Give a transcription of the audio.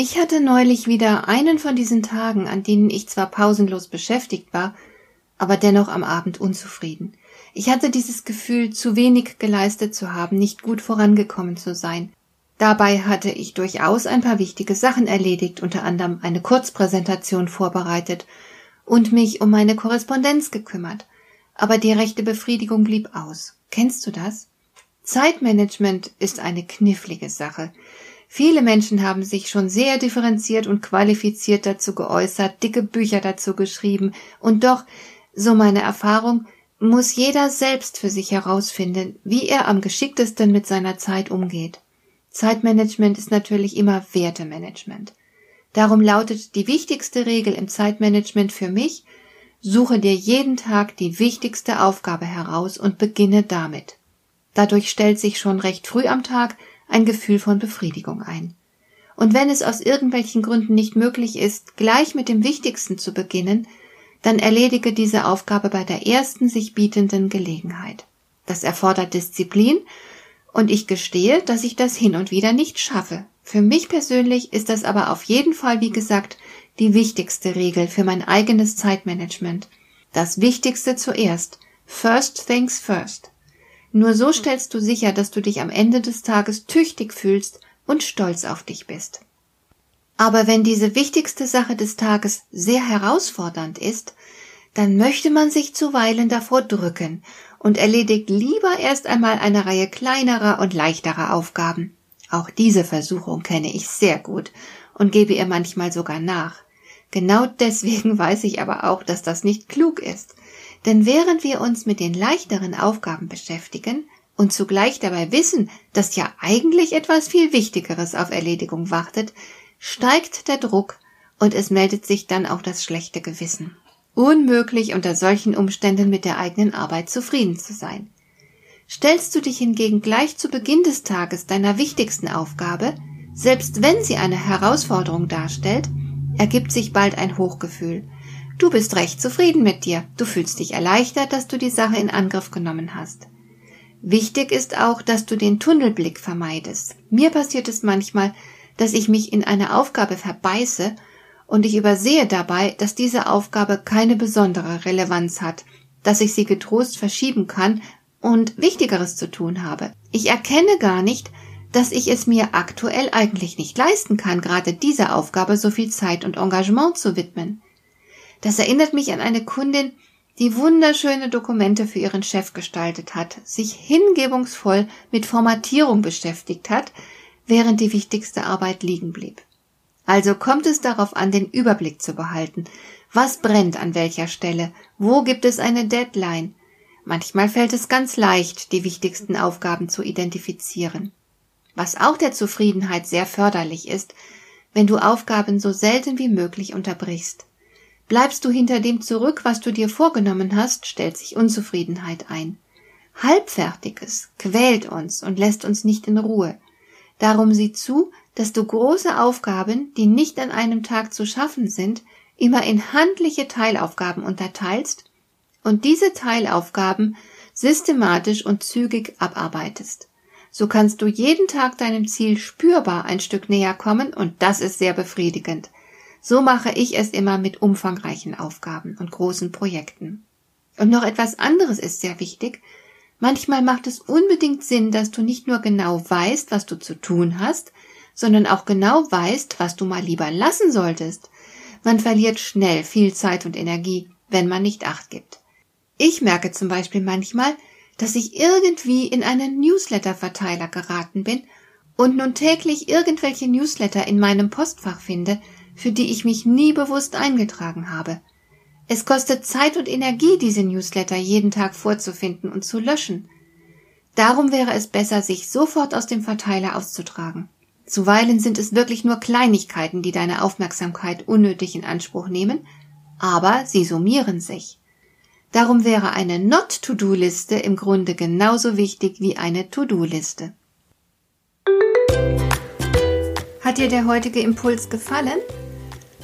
Ich hatte neulich wieder einen von diesen Tagen, an denen ich zwar pausenlos beschäftigt war, aber dennoch am Abend unzufrieden. Ich hatte dieses Gefühl, zu wenig geleistet zu haben, nicht gut vorangekommen zu sein. Dabei hatte ich durchaus ein paar wichtige Sachen erledigt, unter anderem eine Kurzpräsentation vorbereitet und mich um meine Korrespondenz gekümmert. Aber die rechte Befriedigung blieb aus. Kennst du das? Zeitmanagement ist eine knifflige Sache. Viele Menschen haben sich schon sehr differenziert und qualifiziert dazu geäußert, dicke Bücher dazu geschrieben, und doch, so meine Erfahrung, muss jeder selbst für sich herausfinden, wie er am geschicktesten mit seiner Zeit umgeht. Zeitmanagement ist natürlich immer Wertemanagement. Darum lautet die wichtigste Regel im Zeitmanagement für mich, suche dir jeden Tag die wichtigste Aufgabe heraus und beginne damit. Dadurch stellt sich schon recht früh am Tag ein Gefühl von Befriedigung ein. Und wenn es aus irgendwelchen Gründen nicht möglich ist, gleich mit dem Wichtigsten zu beginnen, dann erledige diese Aufgabe bei der ersten sich bietenden Gelegenheit. Das erfordert Disziplin, und ich gestehe, dass ich das hin und wieder nicht schaffe. Für mich persönlich ist das aber auf jeden Fall, wie gesagt, die wichtigste Regel für mein eigenes Zeitmanagement. Das Wichtigste zuerst. First things first. Nur so stellst du sicher, dass du dich am Ende des Tages tüchtig fühlst und stolz auf dich bist. Aber wenn diese wichtigste Sache des Tages sehr herausfordernd ist, dann möchte man sich zuweilen davor drücken und erledigt lieber erst einmal eine Reihe kleinerer und leichterer Aufgaben. Auch diese Versuchung kenne ich sehr gut und gebe ihr manchmal sogar nach. Genau deswegen weiß ich aber auch, dass das nicht klug ist. Denn während wir uns mit den leichteren Aufgaben beschäftigen und zugleich dabei wissen, dass ja eigentlich etwas viel Wichtigeres auf Erledigung wartet, steigt der Druck und es meldet sich dann auch das schlechte Gewissen. Unmöglich unter solchen Umständen mit der eigenen Arbeit zufrieden zu sein. Stellst du dich hingegen gleich zu Beginn des Tages deiner wichtigsten Aufgabe, selbst wenn sie eine Herausforderung darstellt, ergibt sich bald ein Hochgefühl, Du bist recht zufrieden mit dir. Du fühlst dich erleichtert, dass du die Sache in Angriff genommen hast. Wichtig ist auch, dass du den Tunnelblick vermeidest. Mir passiert es manchmal, dass ich mich in eine Aufgabe verbeiße und ich übersehe dabei, dass diese Aufgabe keine besondere Relevanz hat, dass ich sie getrost verschieben kann und Wichtigeres zu tun habe. Ich erkenne gar nicht, dass ich es mir aktuell eigentlich nicht leisten kann, gerade dieser Aufgabe so viel Zeit und Engagement zu widmen. Das erinnert mich an eine Kundin, die wunderschöne Dokumente für ihren Chef gestaltet hat, sich hingebungsvoll mit Formatierung beschäftigt hat, während die wichtigste Arbeit liegen blieb. Also kommt es darauf an, den Überblick zu behalten. Was brennt an welcher Stelle? Wo gibt es eine Deadline? Manchmal fällt es ganz leicht, die wichtigsten Aufgaben zu identifizieren. Was auch der Zufriedenheit sehr förderlich ist, wenn du Aufgaben so selten wie möglich unterbrichst. Bleibst du hinter dem zurück, was du dir vorgenommen hast, stellt sich Unzufriedenheit ein. Halbfertiges quält uns und lässt uns nicht in Ruhe. Darum sieh zu, dass du große Aufgaben, die nicht an einem Tag zu schaffen sind, immer in handliche Teilaufgaben unterteilst und diese Teilaufgaben systematisch und zügig abarbeitest. So kannst du jeden Tag deinem Ziel spürbar ein Stück näher kommen und das ist sehr befriedigend. So mache ich es immer mit umfangreichen Aufgaben und großen Projekten. Und noch etwas anderes ist sehr wichtig. Manchmal macht es unbedingt Sinn, dass du nicht nur genau weißt, was du zu tun hast, sondern auch genau weißt, was du mal lieber lassen solltest. Man verliert schnell viel Zeit und Energie, wenn man nicht acht gibt. Ich merke zum Beispiel manchmal, dass ich irgendwie in einen Newsletter-Verteiler geraten bin und nun täglich irgendwelche Newsletter in meinem Postfach finde, für die ich mich nie bewusst eingetragen habe. Es kostet Zeit und Energie, diese Newsletter jeden Tag vorzufinden und zu löschen. Darum wäre es besser, sich sofort aus dem Verteiler auszutragen. Zuweilen sind es wirklich nur Kleinigkeiten, die deine Aufmerksamkeit unnötig in Anspruch nehmen, aber sie summieren sich. Darum wäre eine Not-To-Do-Liste im Grunde genauso wichtig wie eine To-Do-Liste. Hat dir der heutige Impuls gefallen?